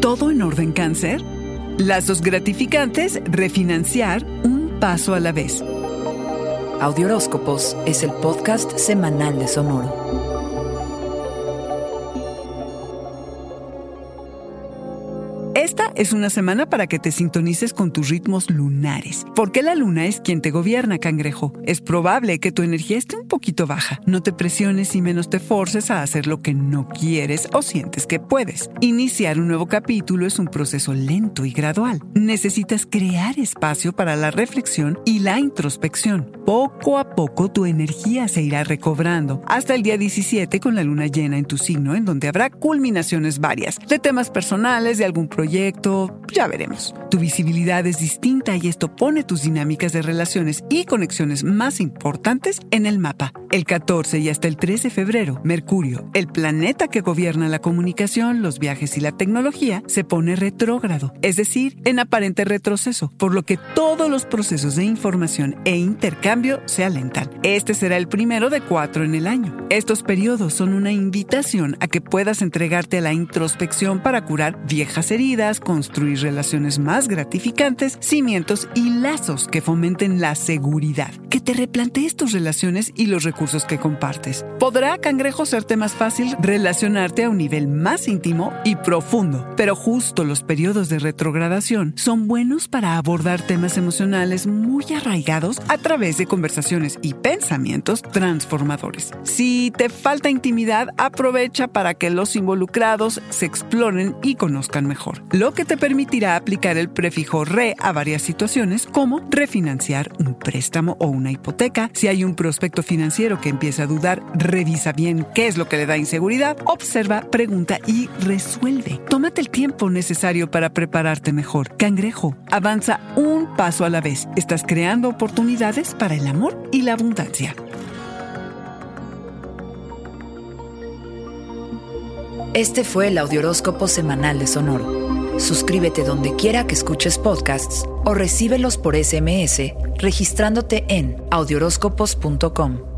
¿Todo en orden cáncer? Lazos gratificantes, refinanciar un paso a la vez. Audioróscopos es el podcast semanal de Sonoro. Esta es una semana para que te sintonices con tus ritmos lunares, porque la luna es quien te gobierna, cangrejo. Es probable que tu energía esté un poquito baja. No te presiones y menos te forces a hacer lo que no quieres o sientes que puedes. Iniciar un nuevo capítulo es un proceso lento y gradual. Necesitas crear espacio para la reflexión y la introspección. Poco a poco tu energía se irá recobrando, hasta el día 17 con la luna llena en tu signo, en donde habrá culminaciones varias, de temas personales, de algún proyecto ya veremos. Tu visibilidad es distinta y esto pone tus dinámicas de relaciones y conexiones más importantes en el mapa. El 14 y hasta el 13 de febrero, Mercurio, el planeta que gobierna la comunicación, los viajes y la tecnología, se pone retrógrado, es decir, en aparente retroceso, por lo que todos los procesos de información e intercambio se alentan. Este será el primero de cuatro en el año. Estos periodos son una invitación a que puedas entregarte a la introspección para curar viejas heridas construir relaciones más gratificantes, cimientos y lazos que fomenten la seguridad. Que te replantees tus relaciones y los recursos que compartes. Podrá, cangrejo, serte más fácil relacionarte a un nivel más íntimo y profundo, pero justo los periodos de retrogradación son buenos para abordar temas emocionales muy arraigados a través de conversaciones y pensamientos transformadores. Si te falta intimidad, aprovecha para que los involucrados se exploren y conozcan mejor lo que te permitirá aplicar el prefijo re a varias situaciones como refinanciar un préstamo o una hipoteca. Si hay un prospecto financiero que empieza a dudar, revisa bien qué es lo que le da inseguridad, observa, pregunta y resuelve. Tómate el tiempo necesario para prepararte mejor. Cangrejo, avanza un paso a la vez. Estás creando oportunidades para el amor y la abundancia. Este fue el Audioróscopo Semanal de Sonoro. Suscríbete donde quiera que escuches podcasts o recíbelos por SMS registrándote en audioróscopos.com.